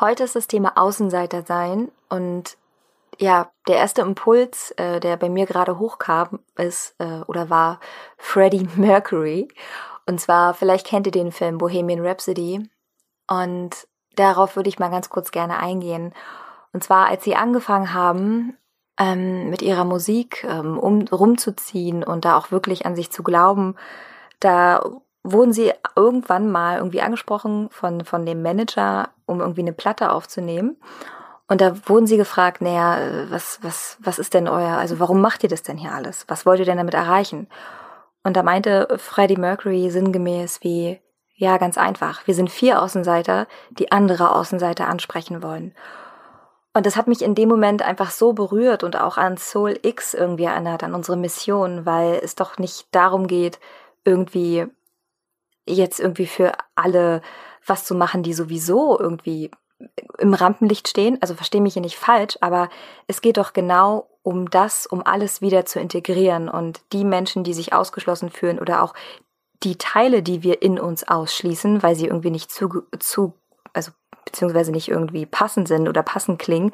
Heute ist das Thema Außenseiter sein und ja, der erste Impuls, äh, der bei mir gerade hochkam, ist äh, oder war Freddie Mercury. Und zwar, vielleicht kennt ihr den Film Bohemian Rhapsody. Und darauf würde ich mal ganz kurz gerne eingehen. Und zwar, als sie angefangen haben, ähm, mit ihrer Musik ähm, um, rumzuziehen und da auch wirklich an sich zu glauben, da wurden sie irgendwann mal irgendwie angesprochen von, von dem Manager, um irgendwie eine Platte aufzunehmen. Und da wurden sie gefragt, naja, was, was, was ist denn euer, also warum macht ihr das denn hier alles? Was wollt ihr denn damit erreichen? Und da meinte Freddie Mercury sinngemäß wie, ja, ganz einfach. Wir sind vier Außenseiter, die andere Außenseiter ansprechen wollen. Und das hat mich in dem Moment einfach so berührt und auch an Soul X irgendwie erinnert, an unsere Mission, weil es doch nicht darum geht, irgendwie jetzt irgendwie für alle was zu machen, die sowieso irgendwie im Rampenlicht stehen. Also verstehe mich hier nicht falsch, aber es geht doch genau um das, um alles wieder zu integrieren und die Menschen, die sich ausgeschlossen fühlen oder auch die Teile, die wir in uns ausschließen, weil sie irgendwie nicht zu, zu also beziehungsweise nicht irgendwie passend sind oder passend klingen,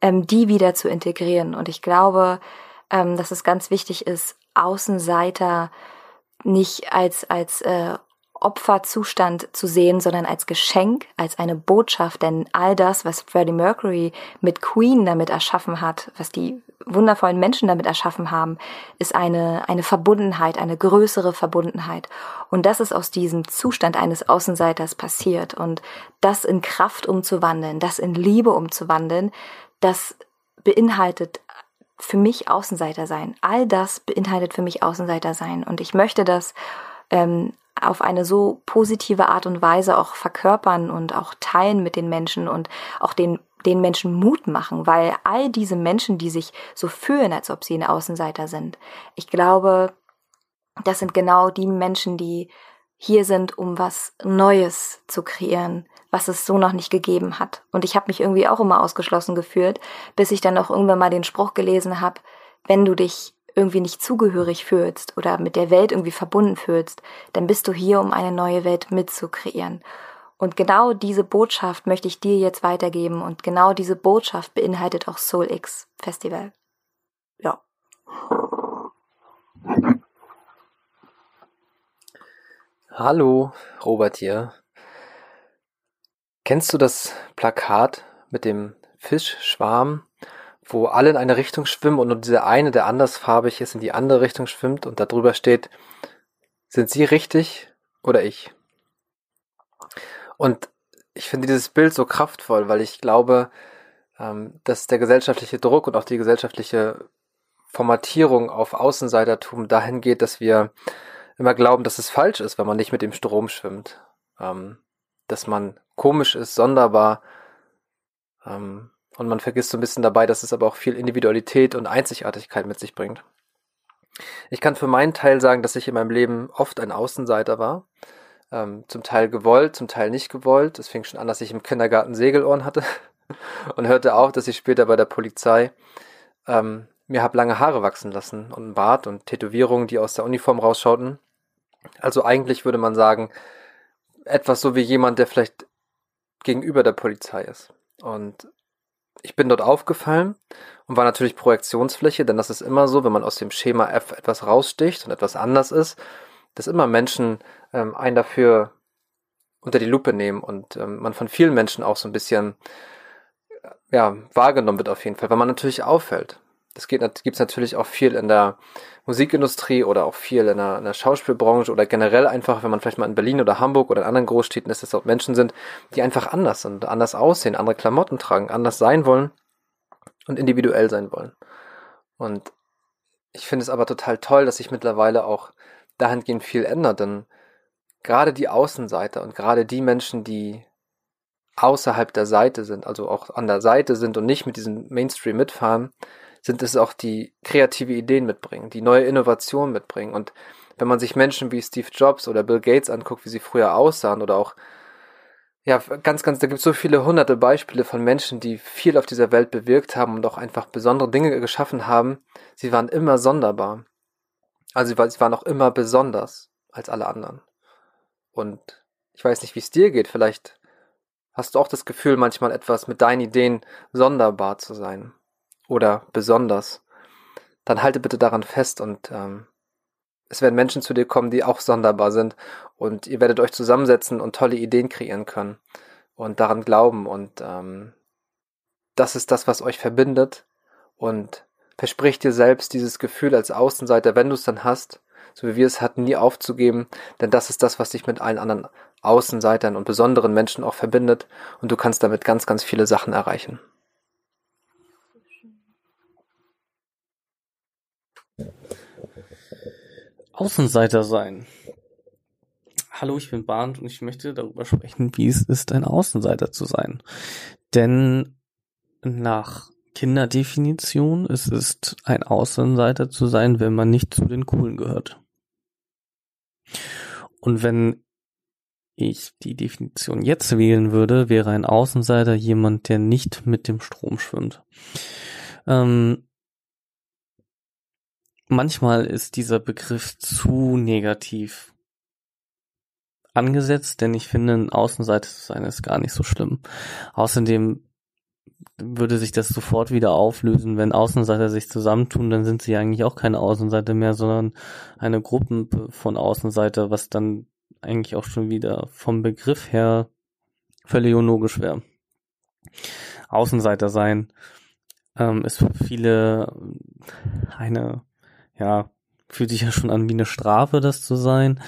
ähm, die wieder zu integrieren. Und ich glaube, ähm, dass es ganz wichtig ist, Außenseiter nicht als als äh, Opferzustand zu sehen, sondern als Geschenk, als eine Botschaft, denn all das, was Freddie Mercury mit Queen damit erschaffen hat, was die wundervollen Menschen damit erschaffen haben, ist eine, eine Verbundenheit, eine größere Verbundenheit. Und das ist aus diesem Zustand eines Außenseiters passiert. Und das in Kraft umzuwandeln, das in Liebe umzuwandeln, das beinhaltet für mich Außenseiter sein. All das beinhaltet für mich Außenseiter sein. Und ich möchte das ähm, auf eine so positive Art und Weise auch verkörpern und auch teilen mit den Menschen und auch den, den Menschen Mut machen, weil all diese Menschen, die sich so fühlen, als ob sie ein Außenseiter sind, ich glaube, das sind genau die Menschen, die hier sind, um was Neues zu kreieren, was es so noch nicht gegeben hat. Und ich habe mich irgendwie auch immer ausgeschlossen gefühlt, bis ich dann auch irgendwann mal den Spruch gelesen habe, wenn du dich irgendwie nicht zugehörig fühlst oder mit der Welt irgendwie verbunden fühlst, dann bist du hier, um eine neue Welt mitzukreieren. Und genau diese Botschaft möchte ich dir jetzt weitergeben und genau diese Botschaft beinhaltet auch Soul X Festival. Ja. Hallo, Robert hier. Kennst du das Plakat mit dem Fischschwarm wo alle in eine Richtung schwimmen und nur dieser eine, der andersfarbig ist, in die andere Richtung schwimmt und darüber steht, sind Sie richtig oder ich? Und ich finde dieses Bild so kraftvoll, weil ich glaube, ähm, dass der gesellschaftliche Druck und auch die gesellschaftliche Formatierung auf Außenseitertum dahin geht, dass wir immer glauben, dass es falsch ist, wenn man nicht mit dem Strom schwimmt. Ähm, dass man komisch ist, sonderbar, ähm, und man vergisst so ein bisschen dabei, dass es aber auch viel Individualität und Einzigartigkeit mit sich bringt. Ich kann für meinen Teil sagen, dass ich in meinem Leben oft ein Außenseiter war. Ähm, zum Teil gewollt, zum Teil nicht gewollt. Es fing schon an, dass ich im Kindergarten Segelohren hatte und hörte auf, dass ich später bei der Polizei ähm, mir habe lange Haare wachsen lassen und einen Bart und Tätowierungen, die aus der Uniform rausschauten. Also eigentlich würde man sagen, etwas so wie jemand, der vielleicht gegenüber der Polizei ist. Und ich bin dort aufgefallen und war natürlich Projektionsfläche, denn das ist immer so, wenn man aus dem Schema F etwas raussticht und etwas anders ist, dass immer Menschen ähm, einen dafür unter die Lupe nehmen und ähm, man von vielen Menschen auch so ein bisschen ja, wahrgenommen wird auf jeden Fall, weil man natürlich auffällt. Das gibt es natürlich auch viel in der Musikindustrie oder auch viel in der, in der, Schauspielbranche oder generell einfach, wenn man vielleicht mal in Berlin oder Hamburg oder in anderen Großstädten ist, dass dort Menschen sind, die einfach anders sind, anders aussehen, andere Klamotten tragen, anders sein wollen und individuell sein wollen. Und ich finde es aber total toll, dass sich mittlerweile auch dahingehend viel ändert, denn gerade die Außenseiter und gerade die Menschen, die außerhalb der Seite sind, also auch an der Seite sind und nicht mit diesem Mainstream mitfahren, sind es auch die kreative Ideen mitbringen, die neue Innovationen mitbringen. Und wenn man sich Menschen wie Steve Jobs oder Bill Gates anguckt, wie sie früher aussahen oder auch ja, ganz, ganz, da gibt es so viele hunderte Beispiele von Menschen, die viel auf dieser Welt bewirkt haben und auch einfach besondere Dinge geschaffen haben. Sie waren immer sonderbar. Also sie waren auch immer besonders als alle anderen. Und ich weiß nicht, wie es dir geht. Vielleicht hast du auch das Gefühl, manchmal etwas mit deinen Ideen sonderbar zu sein oder besonders. Dann halte bitte daran fest und ähm, es werden Menschen zu dir kommen, die auch sonderbar sind und ihr werdet euch zusammensetzen und tolle Ideen kreieren können und daran glauben und ähm, das ist das, was euch verbindet und versprich dir selbst dieses Gefühl als Außenseiter, wenn du es dann hast, so wie wir es hatten, nie aufzugeben, denn das ist das, was dich mit allen anderen Außenseitern und besonderen Menschen auch verbindet und du kannst damit ganz, ganz viele Sachen erreichen. Außenseiter sein. Hallo, ich bin Barnd und ich möchte darüber sprechen, wie es ist, ein Außenseiter zu sein. Denn nach Kinderdefinition ist es ein Außenseiter zu sein, wenn man nicht zu den Coolen gehört. Und wenn ich die Definition jetzt wählen würde, wäre ein Außenseiter jemand, der nicht mit dem Strom schwimmt. Ähm, manchmal ist dieser Begriff zu negativ angesetzt, denn ich finde, ein Außenseiter zu sein ist gar nicht so schlimm. Außerdem würde sich das sofort wieder auflösen, wenn Außenseiter sich zusammentun, dann sind sie eigentlich auch keine Außenseiter mehr, sondern eine Gruppe von Außenseiter, was dann eigentlich auch schon wieder vom Begriff her völlig unlogisch wäre. Außenseiter sein ähm, ist für viele eine ja, fühlt sich ja schon an wie eine Strafe, das zu sein.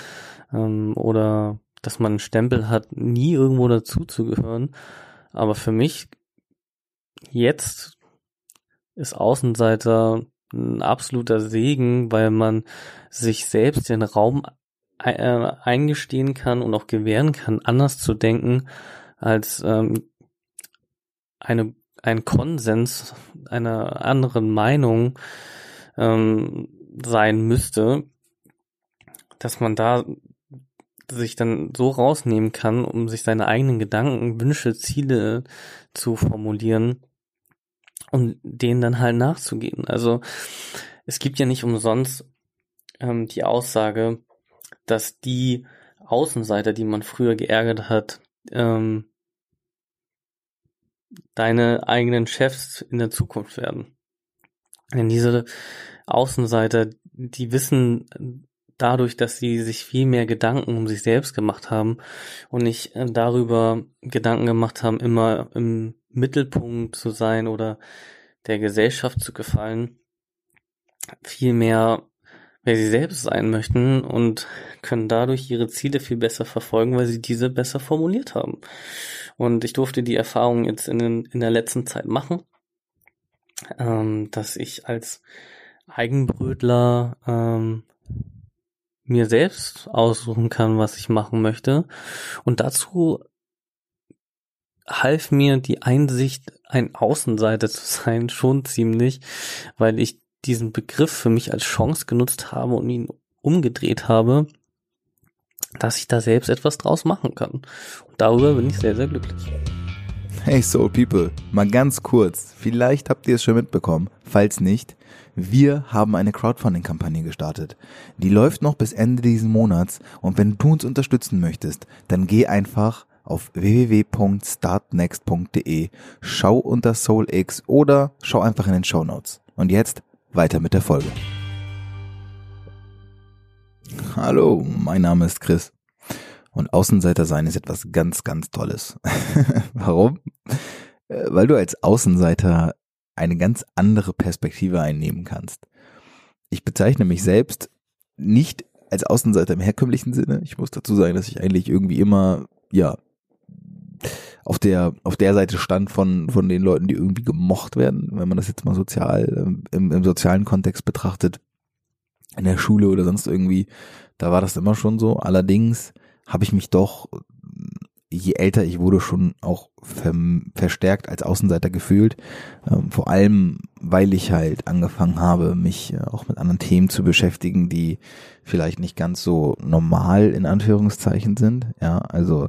Ähm, oder dass man einen Stempel hat, nie irgendwo dazuzugehören. Aber für mich jetzt ist Außenseiter ein absoluter Segen, weil man sich selbst den Raum äh, eingestehen kann und auch gewähren kann, anders zu denken als ähm, eine, ein Konsens einer anderen Meinung ähm, sein müsste, dass man da sich dann so rausnehmen kann, um sich seine eigenen Gedanken, Wünsche, Ziele zu formulieren und denen dann halt nachzugehen. Also es gibt ja nicht umsonst ähm, die Aussage, dass die Außenseiter, die man früher geärgert hat, ähm, deine eigenen Chefs in der Zukunft werden. Denn diese Außenseiter, die wissen dadurch, dass sie sich viel mehr Gedanken um sich selbst gemacht haben und nicht äh, darüber Gedanken gemacht haben, immer im Mittelpunkt zu sein oder der Gesellschaft zu gefallen, viel mehr wer sie selbst sein möchten und können dadurch ihre Ziele viel besser verfolgen, weil sie diese besser formuliert haben. Und ich durfte die Erfahrung jetzt in, den, in der letzten Zeit machen, ähm, dass ich als Eigenbrötler ähm, mir selbst aussuchen kann, was ich machen möchte. Und dazu half mir die Einsicht, ein Außenseiter zu sein, schon ziemlich, weil ich diesen Begriff für mich als Chance genutzt habe und ihn umgedreht habe, dass ich da selbst etwas draus machen kann. Und darüber bin ich sehr, sehr glücklich. Hey Soul People, mal ganz kurz, vielleicht habt ihr es schon mitbekommen, falls nicht, wir haben eine Crowdfunding-Kampagne gestartet. Die läuft noch bis Ende diesen Monats und wenn du uns unterstützen möchtest, dann geh einfach auf www.startnext.de, schau unter SoulX oder schau einfach in den Show Notes. Und jetzt weiter mit der Folge. Hallo, mein Name ist Chris. Und Außenseiter sein ist etwas ganz, ganz Tolles. Warum? Äh, weil du als Außenseiter eine ganz andere Perspektive einnehmen kannst. Ich bezeichne mich selbst nicht als Außenseiter im herkömmlichen Sinne. Ich muss dazu sagen, dass ich eigentlich irgendwie immer, ja, auf der, auf der Seite stand von, von den Leuten, die irgendwie gemocht werden, wenn man das jetzt mal sozial, im, im sozialen Kontext betrachtet, in der Schule oder sonst irgendwie, da war das immer schon so. Allerdings habe ich mich doch, je älter ich wurde, schon auch ver verstärkt als Außenseiter gefühlt. Ähm, vor allem, weil ich halt angefangen habe, mich äh, auch mit anderen Themen zu beschäftigen, die vielleicht nicht ganz so normal in Anführungszeichen sind. Ja, also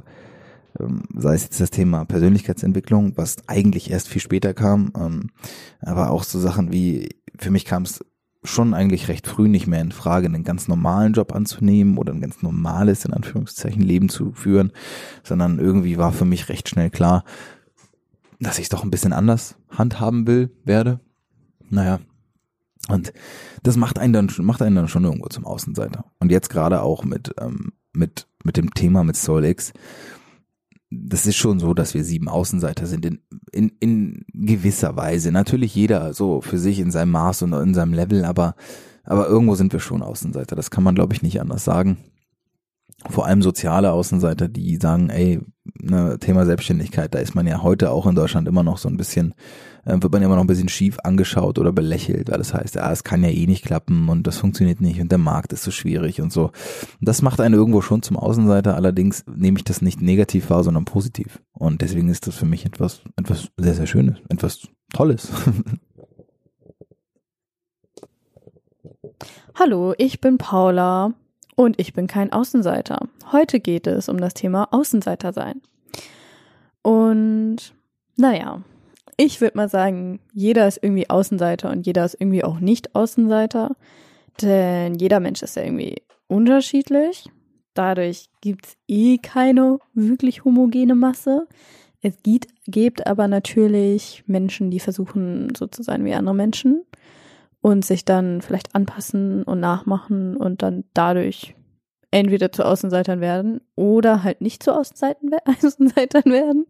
ähm, sei es jetzt das Thema Persönlichkeitsentwicklung, was eigentlich erst viel später kam, ähm, aber auch so Sachen wie, für mich kam es schon eigentlich recht früh nicht mehr in Frage, einen ganz normalen Job anzunehmen oder ein ganz normales, in Anführungszeichen, Leben zu führen, sondern irgendwie war für mich recht schnell klar, dass ich es doch ein bisschen anders handhaben will, werde. Naja, und das macht einen dann, macht einen dann schon irgendwo zum Außenseiter. Und jetzt gerade auch mit, ähm, mit, mit dem Thema mit SoulX, das ist schon so, dass wir sieben Außenseiter sind in, in, in gewisser Weise. Natürlich jeder so für sich in seinem Maß und in seinem Level, aber, aber irgendwo sind wir schon Außenseiter. Das kann man, glaube ich, nicht anders sagen. Vor allem soziale Außenseiter, die sagen, ey, ne, Thema Selbstständigkeit, da ist man ja heute auch in Deutschland immer noch so ein bisschen äh, wird man immer noch ein bisschen schief angeschaut oder belächelt, weil das heißt, ja, es kann ja eh nicht klappen und das funktioniert nicht und der Markt ist so schwierig und so. das macht einen irgendwo schon zum Außenseiter, allerdings nehme ich das nicht negativ wahr, sondern positiv. Und deswegen ist das für mich etwas, etwas sehr, sehr Schönes, etwas Tolles. Hallo, ich bin Paula und ich bin kein Außenseiter. Heute geht es um das Thema Außenseiter sein. Und naja, ich würde mal sagen, jeder ist irgendwie Außenseiter und jeder ist irgendwie auch nicht Außenseiter. Denn jeder Mensch ist ja irgendwie unterschiedlich. Dadurch gibt's eh keine wirklich homogene Masse. Es gibt, gibt aber natürlich Menschen, die versuchen, so zu sein wie andere Menschen und sich dann vielleicht anpassen und nachmachen und dann dadurch entweder zu Außenseitern werden oder halt nicht zu Außenseitern, Außenseitern werden.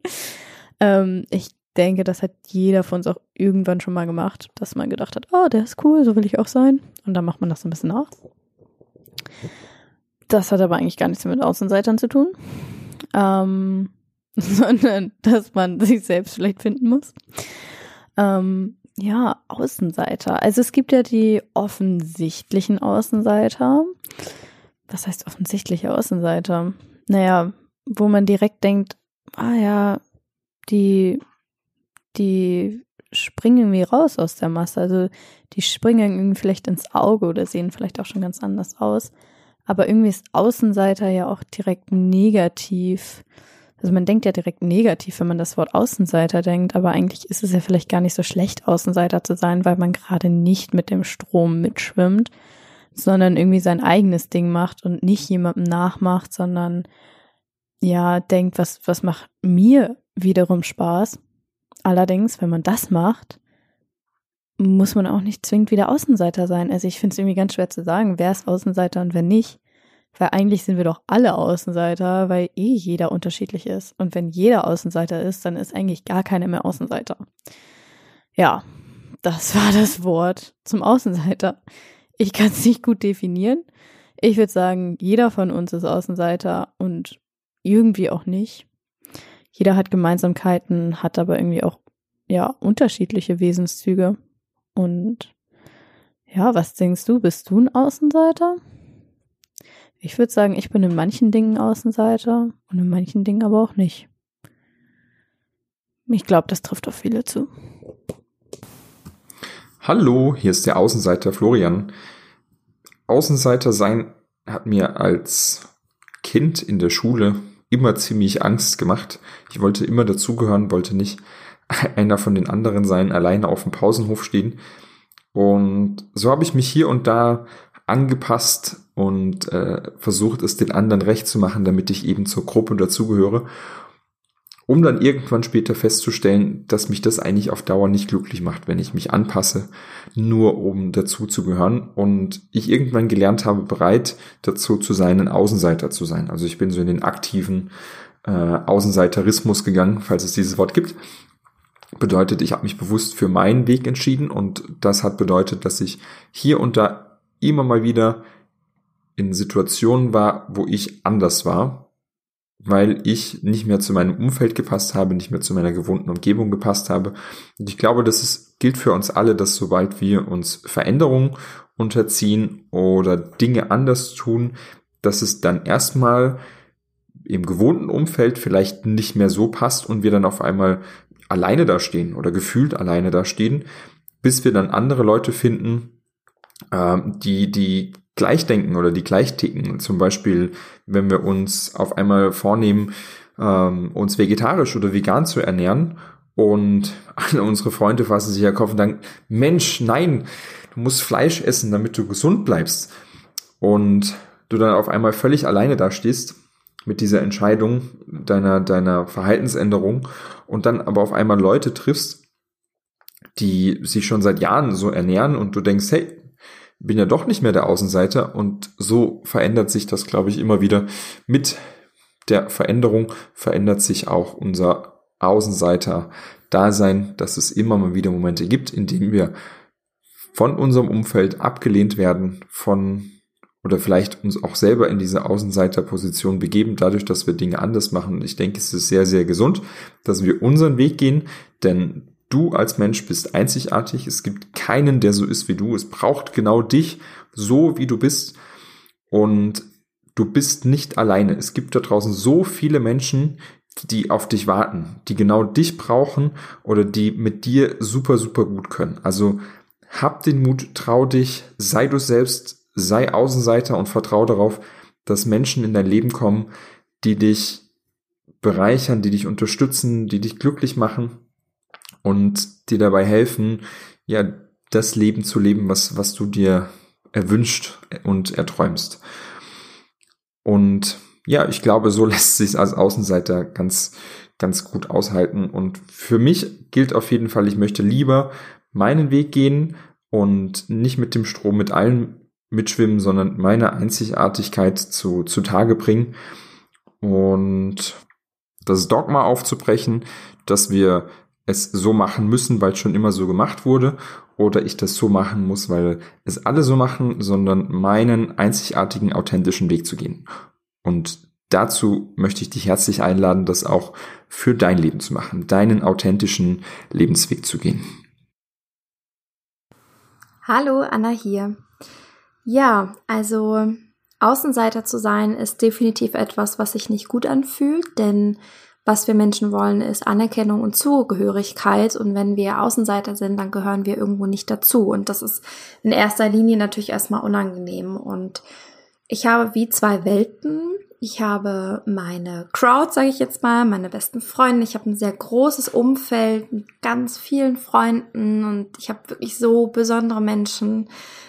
Ähm, ich denke, das hat jeder von uns auch irgendwann schon mal gemacht, dass man gedacht hat, oh, der ist cool, so will ich auch sein. Und dann macht man das so ein bisschen nach. Das hat aber eigentlich gar nichts mit Außenseitern zu tun, ähm, sondern dass man sich selbst vielleicht finden muss. Ähm, ja, Außenseiter. Also es gibt ja die offensichtlichen Außenseiter. Was heißt offensichtliche Außenseiter? Naja, wo man direkt denkt, ah ja, die die springen irgendwie raus aus der Masse. Also die springen irgendwie vielleicht ins Auge oder sehen vielleicht auch schon ganz anders aus. Aber irgendwie ist Außenseiter ja auch direkt negativ. Also man denkt ja direkt negativ, wenn man das Wort Außenseiter denkt, aber eigentlich ist es ja vielleicht gar nicht so schlecht, Außenseiter zu sein, weil man gerade nicht mit dem Strom mitschwimmt, sondern irgendwie sein eigenes Ding macht und nicht jemandem nachmacht, sondern ja, denkt, was, was macht mir wiederum Spaß Allerdings, wenn man das macht, muss man auch nicht zwingend wieder Außenseiter sein. Also ich finde es irgendwie ganz schwer zu sagen, wer ist Außenseiter und wer nicht. Weil eigentlich sind wir doch alle Außenseiter, weil eh jeder unterschiedlich ist. Und wenn jeder Außenseiter ist, dann ist eigentlich gar keiner mehr Außenseiter. Ja, das war das Wort zum Außenseiter. Ich kann es nicht gut definieren. Ich würde sagen, jeder von uns ist Außenseiter und irgendwie auch nicht. Jeder hat Gemeinsamkeiten, hat aber irgendwie auch ja unterschiedliche Wesenszüge. Und ja, was denkst du? Bist du ein Außenseiter? Ich würde sagen, ich bin in manchen Dingen Außenseiter und in manchen Dingen aber auch nicht. Ich glaube, das trifft auf viele zu. Hallo, hier ist der Außenseiter Florian. Außenseiter sein hat mir als Kind in der Schule immer ziemlich Angst gemacht. Ich wollte immer dazugehören, wollte nicht einer von den anderen sein, alleine auf dem Pausenhof stehen. Und so habe ich mich hier und da angepasst und äh, versucht, es den anderen recht zu machen, damit ich eben zur Gruppe dazugehöre. Um dann irgendwann später festzustellen, dass mich das eigentlich auf Dauer nicht glücklich macht, wenn ich mich anpasse, nur um dazu zu gehören und ich irgendwann gelernt habe, bereit dazu zu sein, ein Außenseiter zu sein. Also ich bin so in den aktiven äh, Außenseiterismus gegangen, falls es dieses Wort gibt. Bedeutet, ich habe mich bewusst für meinen Weg entschieden und das hat bedeutet, dass ich hier und da immer mal wieder in Situationen war, wo ich anders war weil ich nicht mehr zu meinem Umfeld gepasst habe, nicht mehr zu meiner gewohnten Umgebung gepasst habe. Und ich glaube, das ist, gilt für uns alle, dass sobald wir uns Veränderungen unterziehen oder Dinge anders tun, dass es dann erstmal im gewohnten Umfeld vielleicht nicht mehr so passt und wir dann auf einmal alleine dastehen oder gefühlt alleine dastehen, bis wir dann andere Leute finden, äh, die, die gleich denken oder die gleich ticken. Zum Beispiel, wenn wir uns auf einmal vornehmen, ähm, uns vegetarisch oder vegan zu ernähren und alle unsere Freunde fassen sich ja Kopf und sagen, Mensch, nein, du musst Fleisch essen, damit du gesund bleibst. Und du dann auf einmal völlig alleine da stehst mit dieser Entscheidung deiner, deiner Verhaltensänderung und dann aber auf einmal Leute triffst, die sich schon seit Jahren so ernähren und du denkst, hey, bin ja doch nicht mehr der Außenseiter und so verändert sich das, glaube ich, immer wieder. Mit der Veränderung verändert sich auch unser Außenseiter-Dasein, dass es immer mal wieder Momente gibt, in denen wir von unserem Umfeld abgelehnt werden, von oder vielleicht uns auch selber in diese Außenseiterposition begeben, dadurch, dass wir Dinge anders machen. Ich denke, es ist sehr, sehr gesund, dass wir unseren Weg gehen, denn Du als Mensch bist einzigartig. Es gibt keinen, der so ist wie du. Es braucht genau dich, so wie du bist. Und du bist nicht alleine. Es gibt da draußen so viele Menschen, die auf dich warten, die genau dich brauchen oder die mit dir super, super gut können. Also hab den Mut, trau dich, sei du selbst, sei Außenseiter und vertrau darauf, dass Menschen in dein Leben kommen, die dich bereichern, die dich unterstützen, die dich glücklich machen und dir dabei helfen, ja, das Leben zu leben, was, was du dir erwünscht und erträumst. Und ja, ich glaube, so lässt sich als Außenseiter ganz, ganz gut aushalten. Und für mich gilt auf jeden Fall, ich möchte lieber meinen Weg gehen und nicht mit dem Strom mit allen mitschwimmen, sondern meine Einzigartigkeit zu, zu Tage bringen und das Dogma aufzubrechen, dass wir es so machen müssen, weil es schon immer so gemacht wurde, oder ich das so machen muss, weil es alle so machen, sondern meinen einzigartigen, authentischen Weg zu gehen. Und dazu möchte ich dich herzlich einladen, das auch für dein Leben zu machen, deinen authentischen Lebensweg zu gehen. Hallo, Anna hier. Ja, also Außenseiter zu sein ist definitiv etwas, was sich nicht gut anfühlt, denn was wir Menschen wollen, ist Anerkennung und Zugehörigkeit. Und wenn wir Außenseiter sind, dann gehören wir irgendwo nicht dazu. Und das ist in erster Linie natürlich erstmal unangenehm. Und ich habe wie zwei Welten. Ich habe meine Crowd, sage ich jetzt mal, meine besten Freunde. Ich habe ein sehr großes Umfeld mit ganz vielen Freunden und ich habe wirklich so besondere Menschen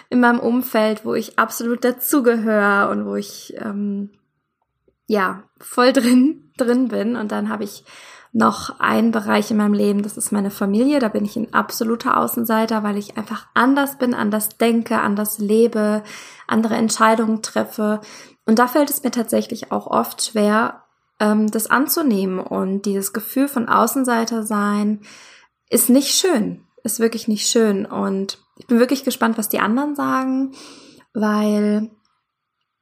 in meinem Umfeld, wo ich absolut dazugehöre und wo ich ähm, ja voll drin drin bin. Und dann habe ich noch einen Bereich in meinem Leben, das ist meine Familie. Da bin ich ein absoluter Außenseiter, weil ich einfach anders bin, anders denke, anders lebe, andere Entscheidungen treffe. Und da fällt es mir tatsächlich auch oft schwer, ähm, das anzunehmen. Und dieses Gefühl von Außenseiter sein ist nicht schön, ist wirklich nicht schön. Und ich bin wirklich gespannt, was die anderen sagen, weil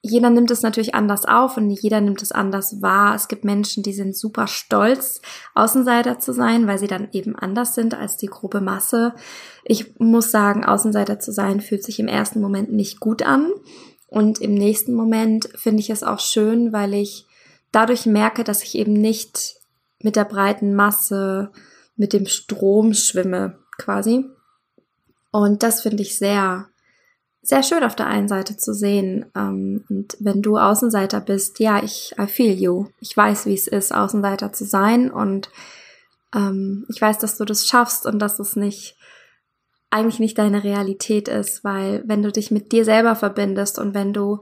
jeder nimmt es natürlich anders auf und jeder nimmt es anders wahr. Es gibt Menschen, die sind super stolz, Außenseiter zu sein, weil sie dann eben anders sind als die grobe Masse. Ich muss sagen, Außenseiter zu sein fühlt sich im ersten Moment nicht gut an. Und im nächsten Moment finde ich es auch schön, weil ich dadurch merke, dass ich eben nicht mit der breiten Masse, mit dem Strom schwimme, quasi. Und das finde ich sehr, sehr schön auf der einen Seite zu sehen. Ähm, und wenn du Außenseiter bist, ja, ich, I feel you. Ich weiß, wie es ist, Außenseiter zu sein. Und ähm, ich weiß, dass du das schaffst und dass es nicht eigentlich nicht deine Realität ist, weil wenn du dich mit dir selber verbindest und wenn du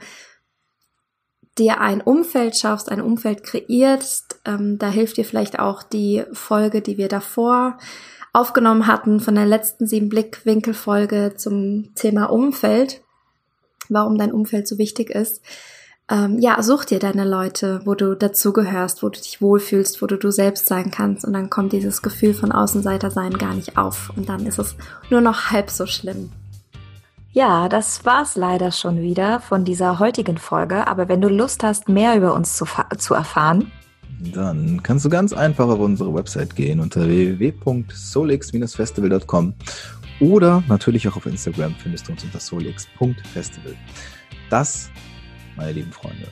dir ein Umfeld schaffst, ein Umfeld kreierst, Ähm, da hilft dir vielleicht auch die Folge, die wir davor aufgenommen hatten von der letzten sieben Blickwinkel-Folge zum Thema Umfeld, warum dein Umfeld so wichtig ist. Ähm, ja, such dir deine Leute, wo du dazugehörst, wo du dich wohlfühlst, wo du du selbst sein kannst und dann kommt dieses Gefühl von Außenseiter sein gar nicht auf und dann ist es nur noch halb so schlimm. Ja, das war's leider schon wieder von dieser heutigen Folge. Aber wenn du Lust hast, mehr über uns zu, zu erfahren, dann kannst du ganz einfach auf unsere Website gehen unter www.solix-festival.com oder natürlich auch auf Instagram findest du uns unter solix.festival. Das, meine lieben Freunde,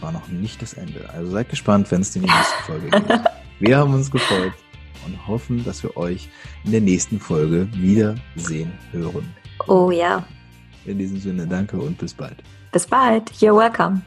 war noch nicht das Ende. Also seid gespannt, wenn es in die nächste Folge geht. Wir haben uns gefreut und hoffen, dass wir euch in der nächsten Folge wiedersehen hören. Oh ja. In diesem Sinne, danke und bis bald. Bis bald. You're welcome.